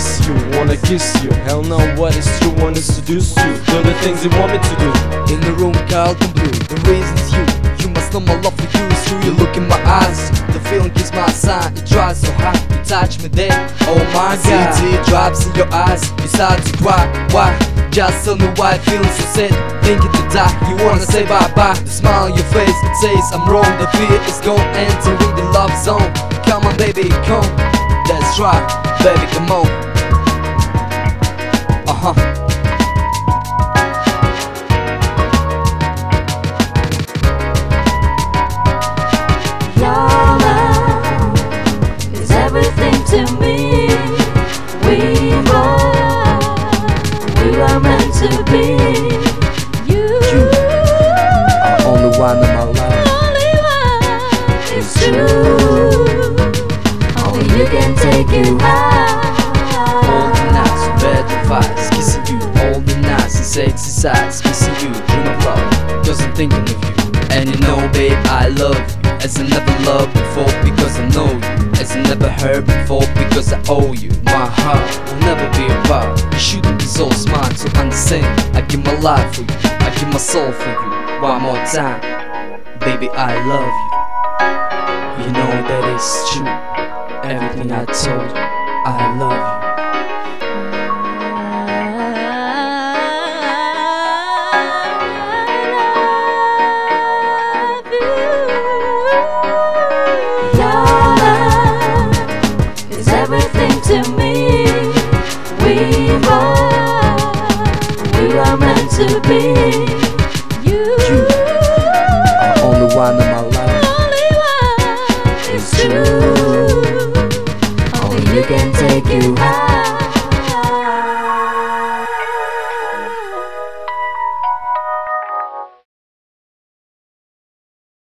miss you, wanna kiss you. Hell no, what is true, wanna seduce you. Do the things you want me to do. In the room, called and blue. The reason's you. You must know my love for you is true. You look in my eyes. The feeling is my sign. It dries so hot. You touch me there. Oh my God. See teardrops in your eyes. You start to cry. Why? Just tell me why feeling so sad. Thinking to die. You wanna say bye bye. The smile on your face. It says I'm wrong. The fear is gone. Entering the love zone. Come on, baby, come. That's right, baby, come on. Be. You, I'm only one in my life. only one is true. Only you can take high. All the nights you bed kissing you. All the nights and sexy sights, you. Dream of love, I'm thinking of you. And you know, babe, I love you. As I never loved before because I know you. As I never heard before because I owe you. My heart will never be apart. You shouldn't be so smart to understand. For you, I give my soul for you. One more time, baby, I love you. You know that it's true. Everything I told you, I love you. to be you. You are only one in my life. Only one is true. Only you can take you high.